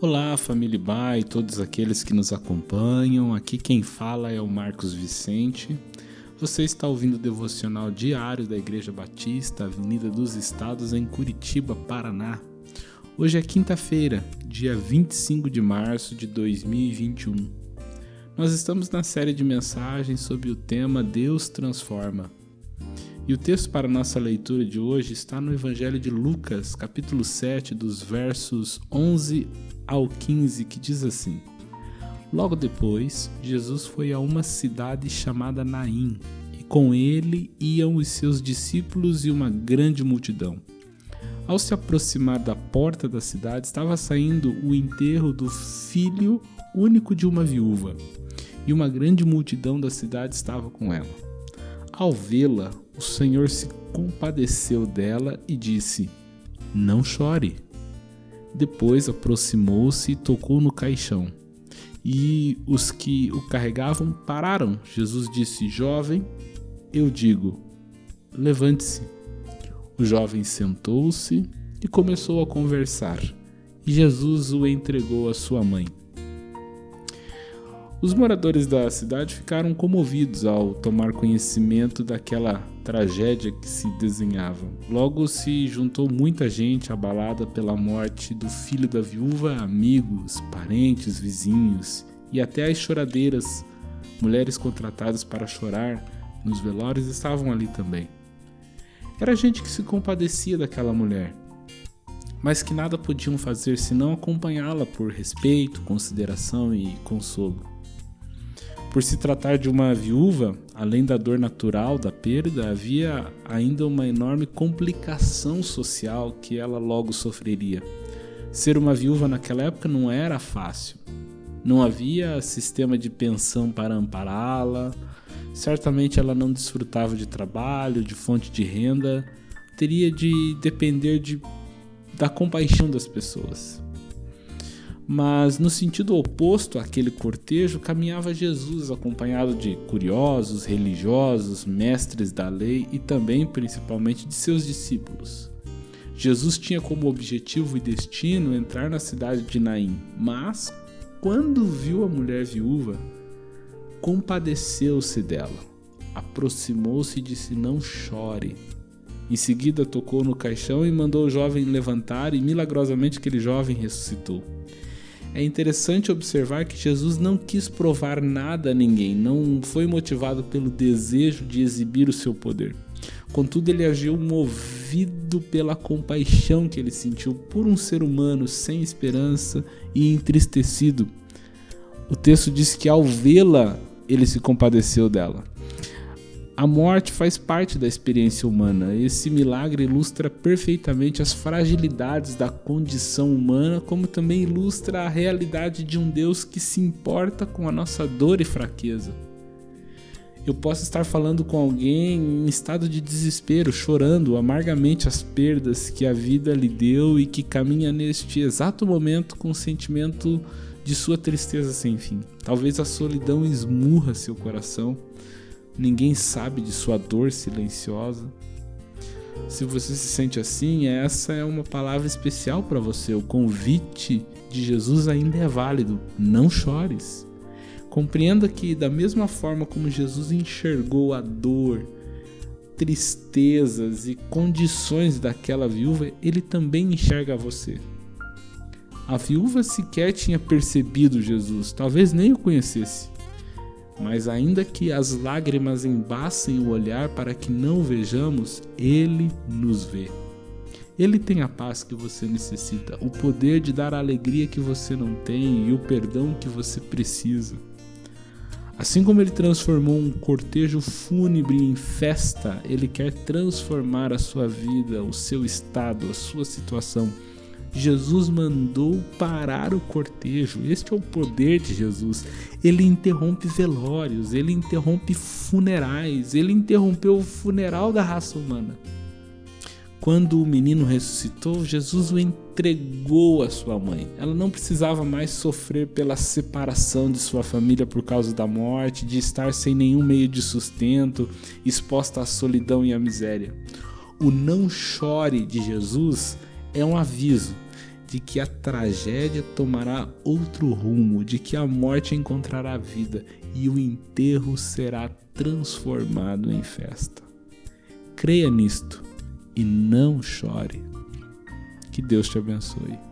Olá, família Bai, todos aqueles que nos acompanham. Aqui quem fala é o Marcos Vicente. Você está ouvindo o devocional diário da Igreja Batista, Avenida dos Estados, em Curitiba, Paraná. Hoje é quinta-feira, dia 25 de março de 2021. Nós estamos na série de mensagens sobre o tema Deus Transforma. E o texto para nossa leitura de hoje está no Evangelho de Lucas, capítulo 7, dos versos 11 ao 15, que diz assim: Logo depois, Jesus foi a uma cidade chamada Naim, e com ele iam os seus discípulos e uma grande multidão. Ao se aproximar da porta da cidade, estava saindo o enterro do filho único de uma viúva, e uma grande multidão da cidade estava com ela. Ao vê-la, o Senhor se compadeceu dela e disse: Não chore. Depois aproximou-se e tocou no caixão. E os que o carregavam pararam. Jesus disse: Jovem, eu digo, levante-se. O jovem sentou-se e começou a conversar. E Jesus o entregou à sua mãe. Os moradores da cidade ficaram comovidos ao tomar conhecimento daquela tragédia que se desenhava. Logo se juntou muita gente abalada pela morte do filho da viúva, amigos, parentes, vizinhos e até as choradeiras, mulheres contratadas para chorar nos velórios estavam ali também. Era gente que se compadecia daquela mulher, mas que nada podiam fazer senão acompanhá-la por respeito, consideração e consolo. Por se tratar de uma viúva, além da dor natural da perda, havia ainda uma enorme complicação social que ela logo sofreria. Ser uma viúva naquela época não era fácil. Não havia sistema de pensão para ampará-la. Certamente ela não desfrutava de trabalho, de fonte de renda, teria de depender de, da compaixão das pessoas. Mas no sentido oposto àquele cortejo caminhava Jesus, acompanhado de curiosos, religiosos, mestres da lei e também, principalmente, de seus discípulos. Jesus tinha como objetivo e destino entrar na cidade de Naim, mas quando viu a mulher viúva, compadeceu-se dela, aproximou-se e disse: Não chore. Em seguida, tocou no caixão e mandou o jovem levantar, e milagrosamente aquele jovem ressuscitou. É interessante observar que Jesus não quis provar nada a ninguém, não foi motivado pelo desejo de exibir o seu poder. Contudo, ele agiu movido pela compaixão que ele sentiu por um ser humano sem esperança e entristecido. O texto diz que ao vê-la, ele se compadeceu dela. A morte faz parte da experiência humana. Esse milagre ilustra perfeitamente as fragilidades da condição humana, como também ilustra a realidade de um Deus que se importa com a nossa dor e fraqueza. Eu posso estar falando com alguém em estado de desespero, chorando amargamente as perdas que a vida lhe deu e que caminha neste exato momento com o sentimento de sua tristeza sem fim. Talvez a solidão esmurra seu coração ninguém sabe de sua dor silenciosa. Se você se sente assim, essa é uma palavra especial para você. O convite de Jesus ainda é válido. Não chores. Compreenda que, da mesma forma como Jesus enxergou a dor, tristezas e condições daquela viúva, ele também enxerga você. A viúva sequer tinha percebido Jesus, talvez nem o conhecesse. Mas ainda que as lágrimas embaçem o olhar para que não vejamos, Ele nos vê. Ele tem a paz que você necessita, o poder de dar a alegria que você não tem e o perdão que você precisa. Assim como ele transformou um cortejo fúnebre em festa, ele quer transformar a sua vida, o seu estado, a sua situação Jesus mandou parar o cortejo. Este é o poder de Jesus. Ele interrompe velórios, ele interrompe funerais, ele interrompeu o funeral da raça humana. Quando o menino ressuscitou, Jesus o entregou à sua mãe. Ela não precisava mais sofrer pela separação de sua família por causa da morte, de estar sem nenhum meio de sustento, exposta à solidão e à miséria. O não chore de Jesus é um aviso de que a tragédia tomará outro rumo, de que a morte encontrará vida e o enterro será transformado em festa. Creia nisto e não chore. Que Deus te abençoe.